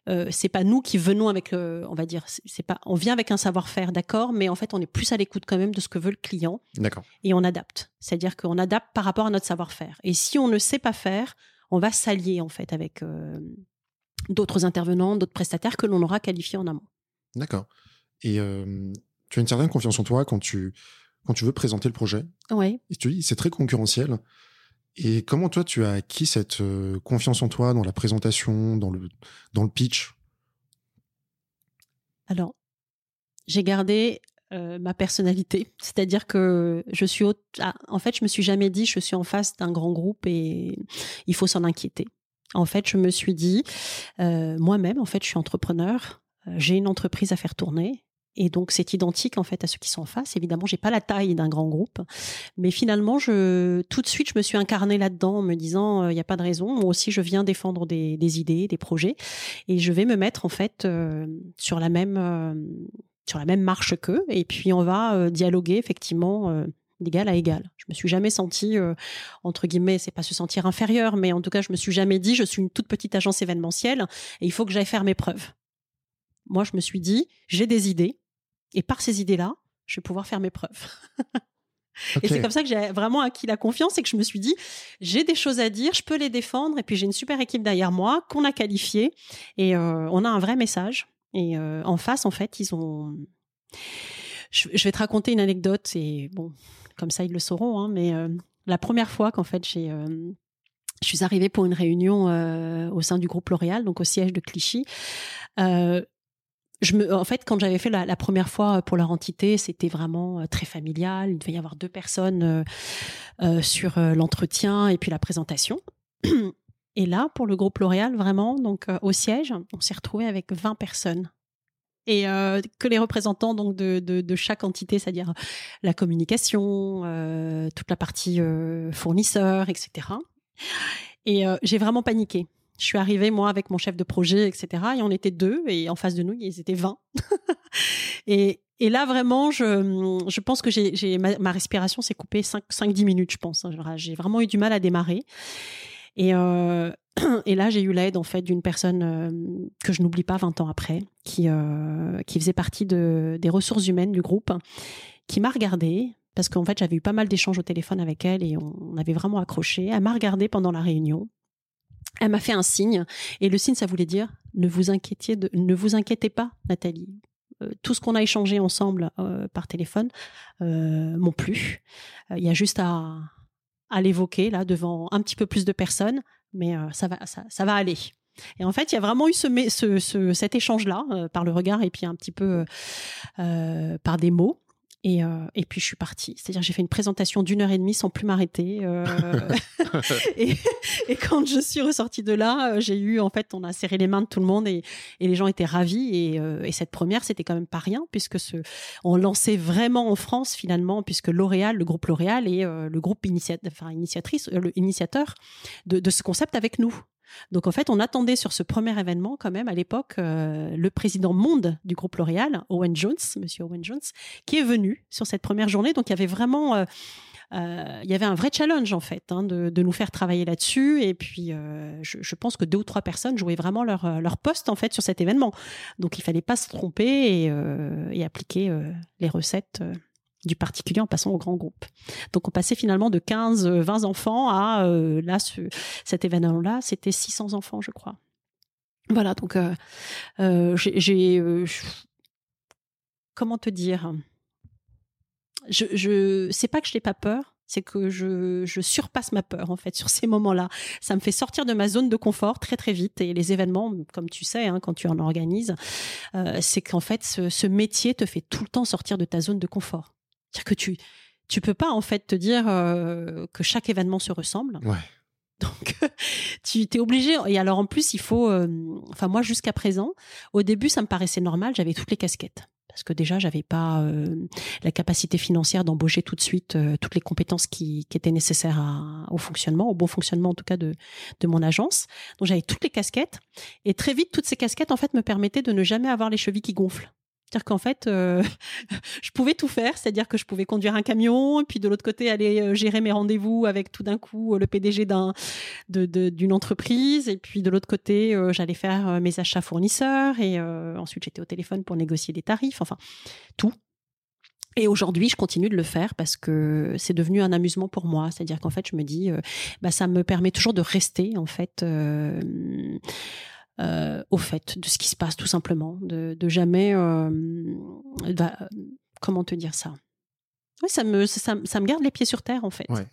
[SPEAKER 1] euh, c'est pas nous qui venons avec on va dire c'est pas on vient avec un savoir-faire d'accord, mais en fait on est plus à l'écoute quand même de ce que veut le client.
[SPEAKER 2] D'accord.
[SPEAKER 1] Et on adapte, c'est-à-dire qu'on adapte par rapport à notre savoir-faire. Et si on ne sait pas faire, on va s'allier en fait avec d'autres intervenants, d'autres prestataires que l'on aura qualifiés en amont.
[SPEAKER 2] D'accord. Et tu as une certaine confiance en toi quand tu, quand tu veux présenter le projet.
[SPEAKER 1] Oui.
[SPEAKER 2] Et tu dis, c'est très concurrentiel. Et comment toi, tu as acquis cette confiance en toi dans la présentation, dans le, dans le pitch?
[SPEAKER 1] Alors, j'ai gardé ma personnalité. <laughs> C'est-à-dire que je suis... Ah, en fait, je me suis jamais dit, je suis en face d'un grand groupe et il faut s'en inquiéter. En fait, je me suis dit, moi-même, en fait, je suis entrepreneur. Euh, j'ai une entreprise à faire tourner. Et donc c'est identique en fait à ceux qui sont en face. Évidemment, j'ai pas la taille d'un grand groupe, mais finalement, tout de suite, je me suis incarnée là-dedans en me disant, il euh, n'y a pas de raison. Moi aussi, je viens défendre des, idées, des projets, et je vais me mettre en fait euh, sur la même sur la même marche qu'eux. Et puis on va dialoguer effectivement d'égal à égal. Je me suis jamais sentie entre guillemets, c'est pas se sentir inférieur, mais en tout cas, je me suis jamais dit je suis une toute petite agence événementielle et il faut que j'aille faire mes preuves moi, je me suis dit, j'ai des idées, et par ces idées-là, je vais pouvoir faire mes preuves. <laughs> Et c'est comme ça que j'ai vraiment acquis la confiance et que je me suis dit, j'ai des choses à dire, je peux les défendre. Et puis j'ai une super équipe derrière moi qu'on a qualifiée et euh, on a un vrai message. Et euh, en face, en fait, ils ont. Je, vais te raconter une anecdote et bon, comme ça ils le sauront. Hein, mais euh, la première fois qu'en fait j'ai je suis arrivée pour une réunion au sein du groupe L'Oréal, donc au siège de Clichy. Euh, en fait, quand j'avais fait la, première fois euh, pour leur entité, c'était vraiment euh, très familial. Il devait y avoir deux personnes euh, sur l'entretien et puis la présentation. Et là, pour le groupe L'Oréal, vraiment, donc au siège, on s'est retrouvé avec 20 personnes. Et que les représentants donc de, chaque entité, c'est-à-dire la communication, toute la partie fournisseur, etc. Et j'ai vraiment paniqué. Je suis arrivée, moi, avec mon chef de projet, etc. Et on était deux, et en face de nous, ils étaient 20. <laughs> et, là, vraiment, je, pense que j'ai, ma, respiration s'est coupée 5-10 minutes, je pense. Hein. J'ai vraiment eu du mal à démarrer. Et, euh, <clears throat> et là, j'ai eu l'aide, en fait, d'une personne euh, que je n'oublie pas 20 ans après, qui, euh, faisait partie de, des ressources humaines du groupe, qui m'a regardée, parce qu'en fait, j'avais eu pas mal d'échanges au téléphone avec elle et on avait vraiment accroché. Elle m'a regardée pendant la réunion elle m'a fait un signe. Et le signe ça voulait dire ne vous inquiétez ne vous inquiétez pas Nathalie. Euh, tout ce qu'on a échangé ensemble euh, par téléphone euh, m'ont plu. Il y a juste à, à l'évoquer là devant un petit peu plus de personnes. Mais ça va ça, va aller. Et en fait, il y a vraiment eu ce cet échange-là, par le regard et puis un petit peu par des mots. Et, euh, et puis je suis partie. C'est-à-dire j'ai fait une présentation d'une heure et demie sans plus m'arrêter. Euh, <laughs> <laughs> et, et, quand je suis ressortie de là, euh, j'ai eu en fait, on a serré les mains de tout le monde et, et les gens étaient ravis. Et, euh, et cette première, c'était quand même pas rien puisque ce, on lançait vraiment en France finalement, puisque L'Oréal, le groupe L'Oréal est le groupe enfin, initiatrice, le initiateur de, de ce concept avec nous. Donc en fait, on attendait sur ce premier événement quand même à l'époque euh, le président monde du groupe L'Oréal, Owen Jones, Monsieur Owen Jones, qui est venu sur cette première journée. Donc il y avait vraiment euh, euh, il y avait un vrai challenge en fait hein, de, nous faire travailler là-dessus et puis je, pense que deux ou trois personnes jouaient vraiment leur, leur poste en fait sur cet événement donc il fallait pas se tromper et appliquer les recettes du particulier en passant au grand groupe. Donc on passait finalement de 15, 20 enfants à euh, là ce, cet événement-là, c'était 600 enfants, je crois. Voilà, donc euh, euh, j'ai comment te dire, je, je c'est pas que je n'ai pas peur, c'est que je, surpasse ma peur en fait sur ces moments-là. Ça me fait sortir de ma zone de confort très très vite. Et les événements, comme tu sais, hein, quand tu en organises, c'est qu'en fait ce, métier te fait tout le temps sortir de ta zone de confort. C'est-à-dire que tu tu peux pas en fait te dire euh, que chaque événement se ressemble.
[SPEAKER 2] Ouais.
[SPEAKER 1] Donc <laughs> tu es obligé et alors en plus il faut euh, enfin moi jusqu'à présent au début ça me paraissait normal, j'avais toutes les casquettes parce que déjà j'avais pas euh, la capacité financière d'embaucher tout de suite toutes les compétences qui, qui étaient nécessaires à, au fonctionnement, au bon fonctionnement en tout cas de de mon agence. Donc j'avais toutes les casquettes et très vite toutes ces casquettes en fait me permettaient de ne jamais avoir les chevilles qui gonflent. C'est-à-dire qu'en fait, euh, <laughs> je pouvais tout faire, c'est-à-dire que je pouvais conduire un camion, et puis de l'autre côté aller euh, gérer mes rendez-vous avec tout d'un coup euh, le PDG d'un d'une entreprise, et puis de l'autre côté j'allais faire mes achats fournisseurs, et ensuite j'étais au téléphone pour négocier des tarifs, enfin tout. Et aujourd'hui, je continue de le faire parce que c'est devenu un amusement pour moi. C'est-à-dire qu'en fait, je me dis, bah, ça me permet toujours de rester en fait euh, au fait de ce qui se passe tout simplement, de, de jamais, euh, comment te dire ça? Oui, ça me, ça, ça, me garde les pieds sur terre en fait.
[SPEAKER 2] Ouais.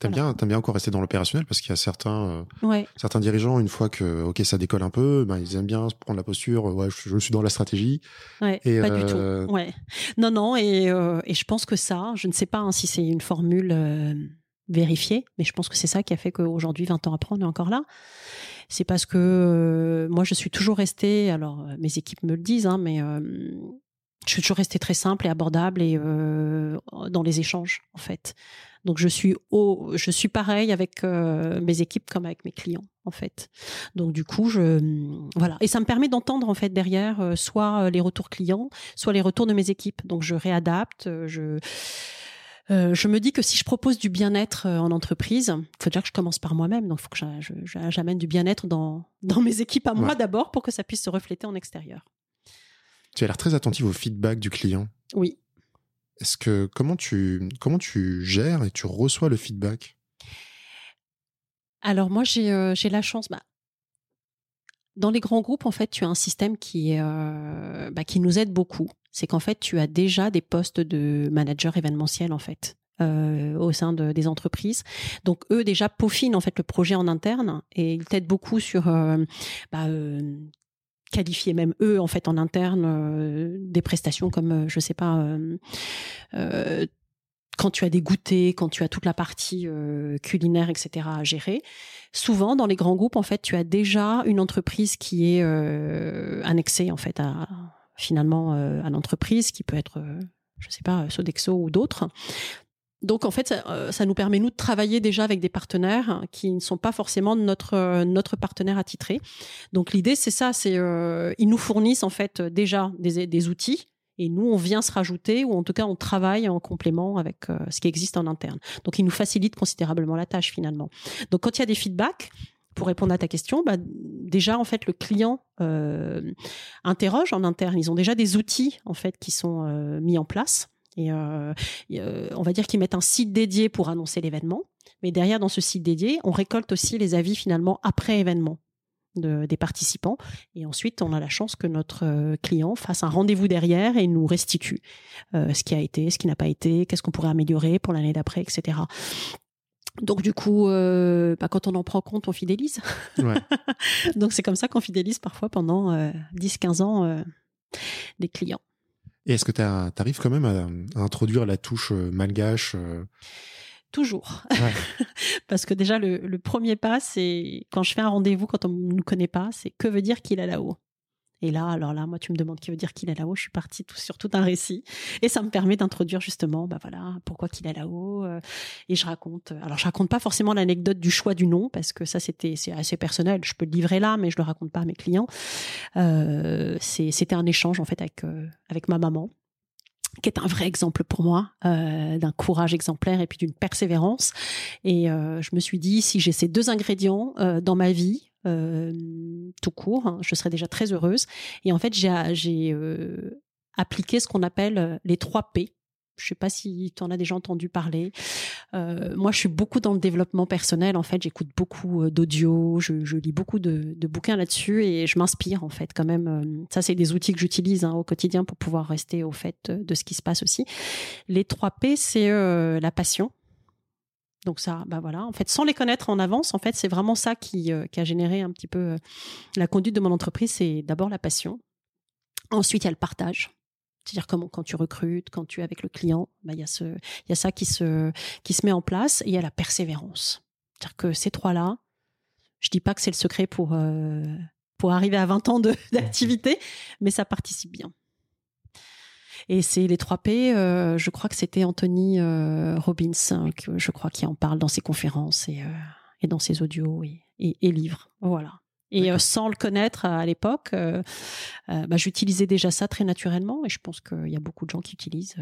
[SPEAKER 2] T'aimes bien, aimes bien encore rester dans l'opérationnel parce qu'il y a certains, euh,
[SPEAKER 1] ouais.
[SPEAKER 2] certains dirigeants une fois que ok ça décolle un peu, ben ils aiment bien prendre la posture. Ouais, je, je suis dans la stratégie.
[SPEAKER 1] Ouais, et pas du tout. Ouais. Non, non, et, et je pense que ça, je ne sais pas hein, si c'est une formule vérifiée, mais je pense que c'est ça qui a fait qu'aujourd'hui, 20 ans après, on est encore là c'est parce que euh, moi je suis toujours restée, alors euh, mes équipes me le disent, hein, mais euh, je suis toujours restée très simple et abordable et dans les échanges en fait. Donc je suis au, je suis pareil avec mes équipes comme avec mes clients en fait. Donc du coup je voilà et ça me permet d'entendre en fait derrière soit les retours clients, soit les retours de mes équipes. Donc je réadapte, je euh, je me dis que si je propose du bien-être euh, en entreprise, il faut déjà que je commence par moi-même. Donc, il faut que j'amène du bien-être dans, dans mes équipes à moi d'abord pour que ça puisse se refléter en extérieur.
[SPEAKER 2] Tu as l'air très attentive au feedback du client.
[SPEAKER 1] Oui.
[SPEAKER 2] Est-ce que comment tu comment tu gères et tu reçois le feedback?
[SPEAKER 1] Alors moi j'ai euh, la chance. Bah, dans les grands groupes, en fait, tu as un système qui euh, bah, qui nous aide beaucoup. C'est qu'en fait, tu as déjà des postes de manager événementiel en fait. Euh, au sein de, des entreprises. Donc eux déjà peaufinent en fait le projet en interne et ils t'aident beaucoup sur euh, bah, euh, qualifier même eux en fait en interne des prestations comme je sais pas quand tu as des goûters, quand tu as toute la partie culinaire, etc. à gérer. Souvent, dans les grands groupes, en fait, tu as déjà une entreprise qui est annexée en fait à finalement à l'entreprise, qui peut être je sais pas, Sodexo ou d'autres donc en fait, euh, ça, nous permet nous de travailler déjà avec des partenaires qui ne sont pas forcément notre euh, notre partenaire attitré. Donc l'idée c'est ça, c'est euh, ils nous fournissent en fait déjà des, des, outils et nous on vient se rajouter ou en tout cas on travaille en complément avec ce qui existe en interne. Donc ils nous facilitent considérablement la tâche finalement. Donc quand il y a des feedbacks, pour répondre à ta question, bah, déjà en fait le client interroge en interne. Ils ont déjà des outils en fait qui sont mis en place et euh, euh, on va dire qu'ils mettent un site dédié pour annoncer l'événement. Mais derrière, dans ce site dédié, on récolte aussi les avis finalement après événement. des participants et ensuite on a la chance que notre euh, client fasse un rendez-vous derrière et nous restitue ce qui a été, ce qui n'a pas été, qu'est-ce qu'on pourrait améliorer pour l'année d'après, etc. Donc du coup, bah, quand on en prend compte, on fidélise. <laughs> Donc c'est comme ça qu'on fidélise parfois pendant 10-15 ans des clients.
[SPEAKER 2] Et est-ce que tu arrives quand même à, introduire la touche euh, malgache euh?
[SPEAKER 1] Toujours. <laughs> Parce que déjà, le, premier pas, c'est quand je fais un rendez-vous, quand on ne nous connaît pas, c'est que veut dire qu'il est là-haut. Et là, alors là, moi, tu me demandes qui veut dire qu'il est là-haut. Je suis partie sur tout un récit. Et ça me permet d'introduire justement, bah voilà, pourquoi qu'il est là-haut. Euh, et je raconte. Alors, je raconte pas forcément l'anecdote du choix du nom parce que ça, c'était, c'est assez personnel. Je peux le livrer là, mais je le raconte pas à mes clients. Euh, c'était un échange, en fait, avec, euh, avec ma maman qui est un vrai exemple pour moi euh, d'un courage exemplaire et puis d'une persévérance. Et euh, je me suis dit, si j'ai ces deux ingrédients euh, dans ma vie, euh, tout court, hein, je serais déjà très heureuse. Et en fait, j'ai euh, appliqué ce qu'on appelle les trois P. Je sais pas si tu en as déjà entendu parler. Euh, moi, je suis beaucoup dans le développement personnel. En fait, j'écoute beaucoup d'audio, je, lis beaucoup de, de bouquins là-dessus et je m'inspire en fait quand même. Ça, c'est des outils que j'utilise hein, au quotidien pour pouvoir rester au fait de ce qui se passe aussi. Les trois P, c'est la passion, donc ça, bah voilà. En fait, sans les connaître en avance, en fait, c'est vraiment ça qui, euh, a généré un petit peu euh, la conduite de mon entreprise. C'est d'abord la passion. Ensuite, il y a le partage. C'est-à-dire comment quand tu recrutes, quand tu es avec le client, bah, il y a ça qui se, qui se met en place. Et il y a la persévérance. C'est-à-dire que ces trois-là, je dis pas que c'est le secret pour, euh, pour arriver à 20 ans <laughs> d'activité, mais ça participe bien. Et c'est les 3 P, euh, je crois que c'était Anthony euh, Robbins, hein, que je crois, qui en parle dans ses conférences et, euh, et dans ses audios et, et, livres. Voilà. Et sans le connaître à l'époque, bah, j'utilisais déjà ça très naturellement et je pense qu'il y a beaucoup de gens qui utilisent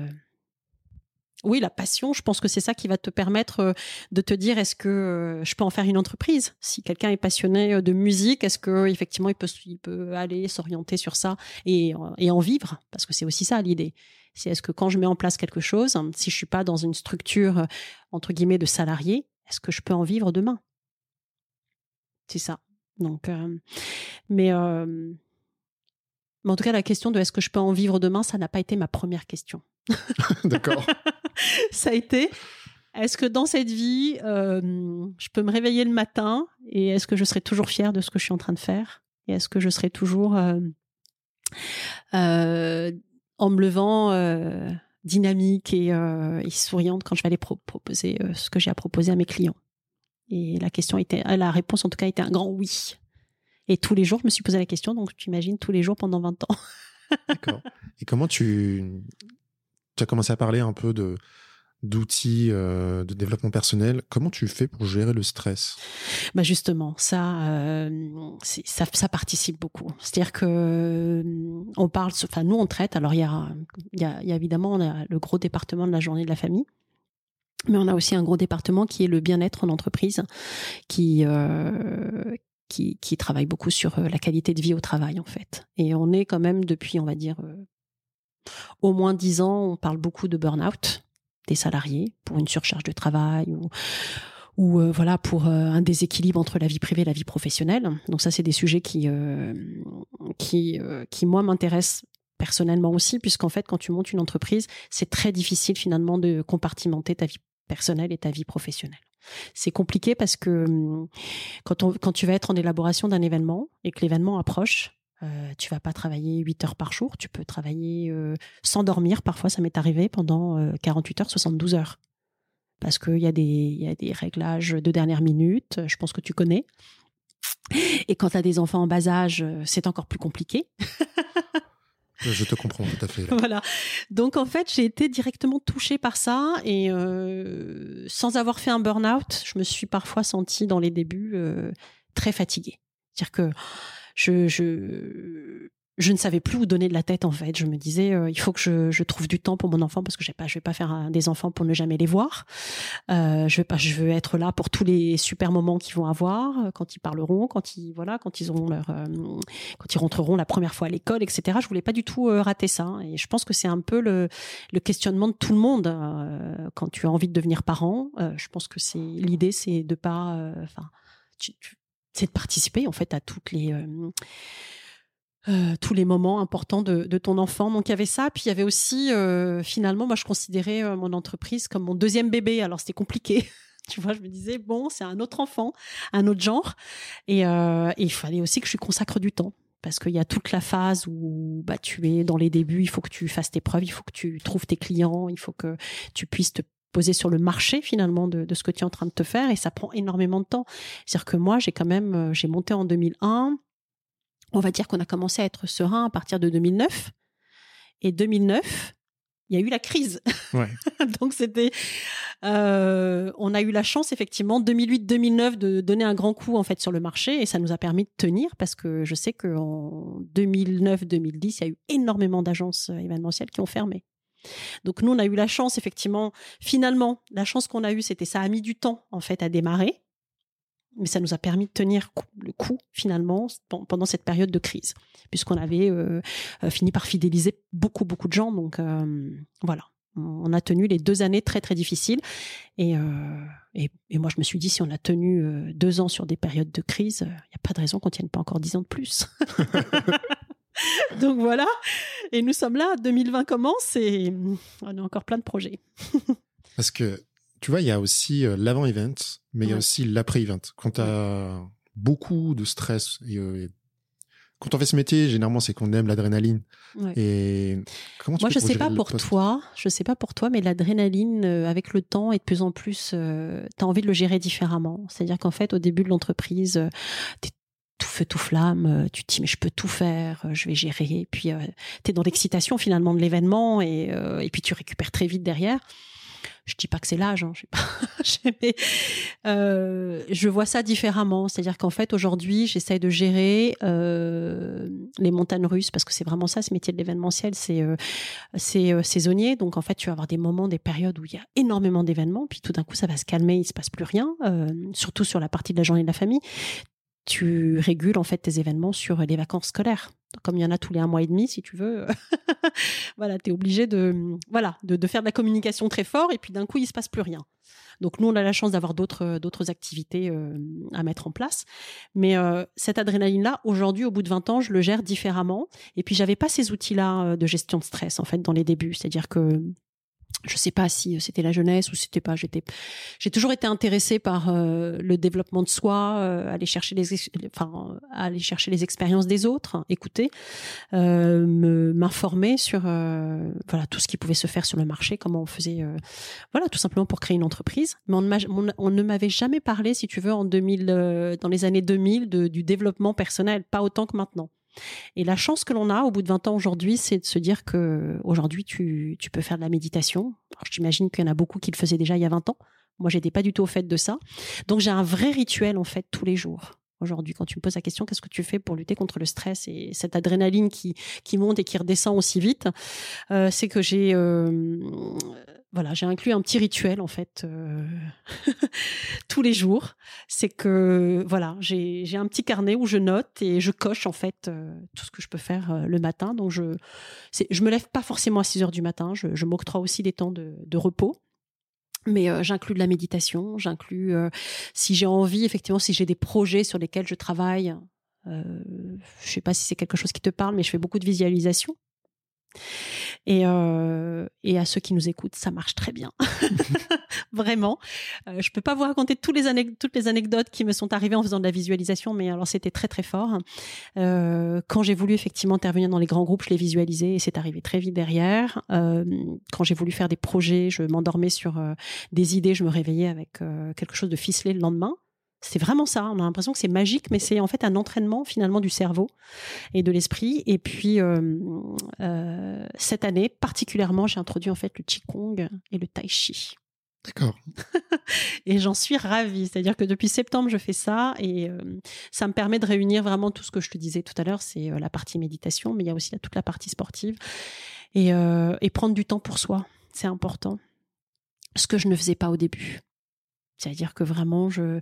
[SPEAKER 1] oui, la passion, je pense que c'est ça qui va te permettre euh, de te dire est-ce que euh, je peux en faire une entreprise? Si quelqu'un est passionné euh, de musique, est-ce que effectivement il peut, aller s'orienter sur ça et, et en vivre? Parce que c'est aussi ça l'idée. C'est est-ce que quand je mets en place quelque chose, si je suis pas dans une structure entre guillemets de salarié, est-ce que je peux en vivre demain? C'est ça. Donc, mais, mais en tout cas, la question de est-ce que je peux en vivre demain, ça n'a pas été ma première question. <laughs>
[SPEAKER 2] D'accord. <laughs>
[SPEAKER 1] ça a été est-ce que dans cette vie, euh, je peux me réveiller le matin et est-ce que je serai toujours fière de ce que je suis en train de faire? Et est-ce que je serai toujours euh, euh, en me levant dynamique et, souriante quand je vais aller proposer ce que j'ai à proposer à mes clients? Et la question était, la réponse en tout cas était un grand oui. Et tous les jours, je me suis posé la question, donc tu imagines tous les jours pendant 20 ans.
[SPEAKER 2] D'accord. Et comment tu tu as commencé à parler un peu de d'outils euh, de développement personnel. Comment tu fais pour gérer le stress?
[SPEAKER 1] Bah justement, ça, euh, ça, ça participe beaucoup. C'est-à-dire que euh, on parle, enfin nous on traite. Alors il y a, y y a évidemment le gros département de la journée de la famille. Mais on a aussi un gros département qui est le bien-être en entreprise, qui, qui, qui travaille beaucoup sur la qualité de vie au travail en fait. Et on est quand même depuis, on va dire, au moins dix ans, on parle beaucoup de burn-out des salariés pour une surcharge de travail ou euh, voilà pour euh, un déséquilibre entre la vie privée et la vie professionnelle. Donc ça, c'est des sujets qui euh, qui moi m'intéressent personnellement aussi, puisqu'en fait, quand tu montes une entreprise, c'est très difficile finalement de compartimenter ta vie personnelle et ta vie professionnelle. C'est compliqué parce que hum, quand tu vas être en élaboration d'un événement et que l'événement approche, euh, tu vas pas travailler 8 heures par jour, tu peux travailler sans dormir. Parfois, ça m'est arrivé pendant 48 heures, 72 heures parce qu'il y, a des, y a des réglages de dernière minute, je pense que tu connais. Et quand tu as des enfants en bas âge, c'est encore plus compliqué.
[SPEAKER 2] je te comprends tout à fait. <laughs>
[SPEAKER 1] Voilà. Donc en fait, j'ai été directement touchée par ça et euh, sans avoir fait un burn-out, je me suis parfois sentie dans les débuts euh, très fatiguée. C'est-à-dire que je, je, je ne savais plus où donner de la tête en fait. Je me disais euh, il faut que je, je, trouve du temps pour mon enfant parce que j'ai pas je vais pas faire des enfants pour ne jamais les voir. Euh, je vais pas je veux être là pour tous les super moments qu'ils vont avoir euh, quand ils parleront, quand ils voilà quand ils auront leur euh, quand ils rentreront la première fois à l'école, etc. Je voulais pas du tout rater ça hein. et je pense que c'est un peu le, le questionnement de tout le monde quand tu as envie de devenir parent. je pense que c'est l'idée c'est de pas enfin c'est de participer en fait à toutes les euh, tous les moments importants de, ton enfant. Donc il y avait ça, puis il y avait aussi euh, finalement, moi je considérais euh, mon entreprise comme mon deuxième bébé. Alors c'était compliqué. <laughs> tu vois, je me disais bon, c'est un autre enfant, un autre genre, et, et il fallait aussi que je lui consacre du temps parce qu'il y a toute la phase où bah, tu es dans les débuts, il faut que tu fasses tes preuves, il faut que tu trouves tes clients, il faut que tu puisses te poser sur le marché finalement de, de, ce que tu es en train de te faire et ça prend énormément de temps. C'est-à-dire que moi, j'ai quand même, j'ai monté en 2001, on va dire qu'on a commencé à être serein à partir de 2009. Et 2009, il y a eu la crise. <laughs> Donc c'était, euh, on a eu la chance effectivement 2008-2009 de donner un grand coup en fait sur le marché et ça nous a permis de tenir parce que je sais qu'en 2009-2010 il y a eu énormément d'agences euh, événementielles qui ont fermé. Donc nous on a eu la chance effectivement, finalement la chance qu'on a eue c'était ça a mis du temps en fait à démarrer mais ça nous a permis de tenir le coup finalement pendant cette période de crise, puisqu'on avait euh, euh, fini par fidéliser beaucoup beaucoup de gens. Donc euh, voilà, on a tenu les deux années très très difficiles. Et, et, moi je me suis dit si on a tenu deux ans sur des périodes de crise, il n'y a pas de raison qu'on tienne pas encore dix ans de plus. <laughs> <laughs> Donc voilà, et nous sommes là, 2020 commence et on a encore plein de projets. <laughs>
[SPEAKER 2] Parce que tu vois, il y a aussi l'avant-event mais il y a aussi l'après-event. Quand tu as beaucoup de stress, euh, et, quand on fait ce métier, généralement, c'est qu'on aime l'adrénaline. Et
[SPEAKER 1] comment tu Moi, je sais pas pour toi, je sais pas pour toi, mais l'adrénaline, euh, avec le temps et de plus en plus, euh, tu as envie de le gérer différemment. C'est-à-dire qu'en fait, au début de l'entreprise, tu es tout feu, tout flamme, tu te dis mais je peux tout faire, je vais gérer. Et puis tu es dans l'excitation finalement de l'événement et, et puis tu récupères très vite derrière je dis pas que c'est l'âge, hein, je sais pas, <laughs> euh, je vois ça différemment. C'est-à-dire qu'en fait, aujourd'hui, j'essaye de gérer euh, les montagnes russes parce que c'est vraiment ça, ce métier de l'événementiel, c'est euh, c'est euh, saisonnier. Donc en fait, tu vas avoir des moments, des périodes où il y a énormément d'événements, puis tout d'un coup, ça va se calmer, il se passe plus rien, euh, surtout sur la partie de la journée de la famille tu régules en fait tes événements sur les vacances scolaires. Comme il y en a tous les un mois et demi, si tu veux, <laughs> voilà, tu es obligé de, voilà, de, faire de la communication très fort et puis d'un coup, il se passe plus rien. Donc nous, on a la chance d'avoir d'autres d'autres activités euh, à mettre en place. Mais euh, cette adrénaline-là, aujourd'hui, au bout de 20 ans, je le gère différemment. Et puis, j'avais pas ces outils-là euh, de gestion de stress, en fait, dans les débuts. C'est-à-dire que je sais pas si c'était la jeunesse ou c'était pas j'étais j'ai toujours été intéressée par euh, le développement de soi euh, aller chercher les enfin aller chercher les expériences des autres écouter euh, me m'informer sur euh, voilà tout ce qui pouvait se faire sur le marché comment on faisait voilà tout simplement pour créer une entreprise. Mais on, on ne m'avait jamais parlé si tu veux en 2000 dans les années 2000 de, du développement personnel pas autant que maintenant et la chance que l'on a au bout de 20 ans aujourd'hui, c'est de se dire que aujourd'hui tu, tu peux faire de la méditation. J'imagine qu'il y en a beaucoup qui le faisaient déjà il y a 20 ans. Moi, j'étais pas du tout au fait de ça. Donc j'ai un vrai rituel en fait tous les jours. Aujourd'hui, quand tu me poses la question, qu'est-ce que tu fais pour lutter contre le stress et cette adrénaline qui, qui monte et qui redescend aussi vite, euh, c'est que j'ai euh, voilà, j'ai inclus un petit rituel en fait euh, <laughs> tous les jours. C'est que voilà, j'ai un petit carnet où je note et je coche en fait euh, tout ce que je peux faire euh, le matin. Donc je je me lève pas forcément à 6 heures du matin. Je, m'octroie aussi des temps de, de repos. Mais j'inclus de la méditation, j'inclus si j'ai envie, effectivement, si j'ai des projets sur lesquels je travaille. Euh, je sais pas si c'est quelque chose qui te parle, mais je fais beaucoup de visualisation. Et, euh, et à ceux qui nous écoutent, ça marche très bien. <laughs> Vraiment. Euh, je peux pas vous raconter tous les toutes les anecdotes qui me sont arrivées en faisant de la visualisation, mais alors c'était très très fort. Euh, quand j'ai voulu effectivement intervenir dans les grands groupes, je l'ai visualisé et c'est arrivé très vite derrière. Euh, quand j'ai voulu faire des projets, je m'endormais sur euh, des idées, je me réveillais avec euh, quelque chose de ficelé le lendemain. C'est vraiment ça. On a l'impression que c'est magique, mais c'est en fait un entraînement finalement du cerveau et de l'esprit. Et puis euh, euh, cette année particulièrement, j'ai introduit en fait le qigong et le tai chi.
[SPEAKER 2] D'accord. <laughs>
[SPEAKER 1] et j'en suis ravie. C'est-à-dire que depuis septembre, je fais ça et euh, ça me permet de réunir vraiment tout ce que je te disais tout à l'heure. C'est la partie méditation, mais il y a aussi toute la partie sportive et, et prendre du temps pour soi. C'est important. Ce que je ne faisais pas au début. C'est-à-dire que vraiment, je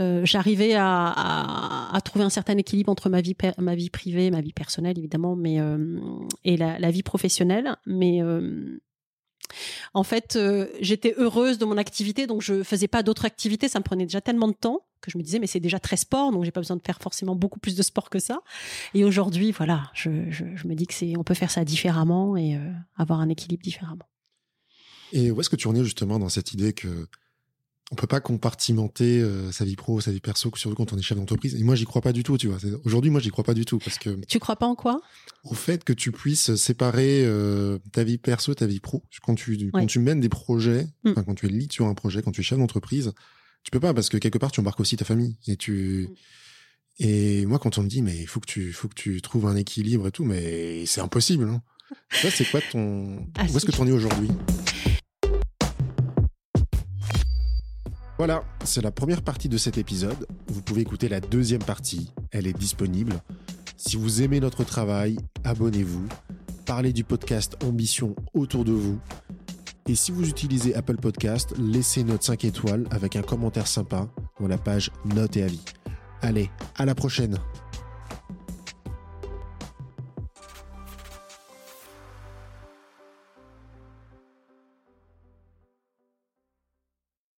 [SPEAKER 1] euh, j'arrivais à, trouver un certain équilibre entre ma vie ma vie privée, ma vie personnelle évidemment, mais euh, et la, vie professionnelle. Mais euh, en fait, j'étais heureuse de mon activité, donc je faisais pas d'autres activités. Ça me prenait déjà tellement de temps que je me disais mais c'est déjà très sport, donc j'ai pas besoin de faire forcément beaucoup plus de sport que ça. Et aujourd'hui, voilà, je, je, me dis que c'est on peut faire ça différemment et avoir un équilibre différemment.
[SPEAKER 2] Et où est-ce que tu en es justement dans cette idée que on peut pas compartimenter euh, sa vie pro, sa vie perso, surtout quand on est chef d'entreprise. Et moi, j'y crois pas du tout, tu vois. Aujourd'hui, moi, j'y crois pas du tout parce que.
[SPEAKER 1] Tu crois pas en quoi?
[SPEAKER 2] Au fait que tu puisses séparer euh, ta vie perso, ta vie pro. Quand tu quand tu mènes des projets, mm. quand tu es lead sur un projet, quand tu es chef d'entreprise, tu peux pas parce que quelque part tu embarques aussi ta famille et tu. Mm. Et moi, quand on me dit mais il faut que tu faut que tu trouves un équilibre et tout, mais c'est impossible. Hein. <laughs> Toi, c'est quoi ton ah, Où est-ce que tu en es aujourd'hui? Voilà, c'est la première partie de cet épisode. Vous pouvez écouter la deuxième partie, elle est disponible. Si vous aimez notre travail, abonnez-vous, parlez du podcast Ambition autour de vous. Et si vous utilisez Apple Podcast, laissez note 5 étoiles avec un commentaire sympa dans la page Notes et avis. Allez, à la prochaine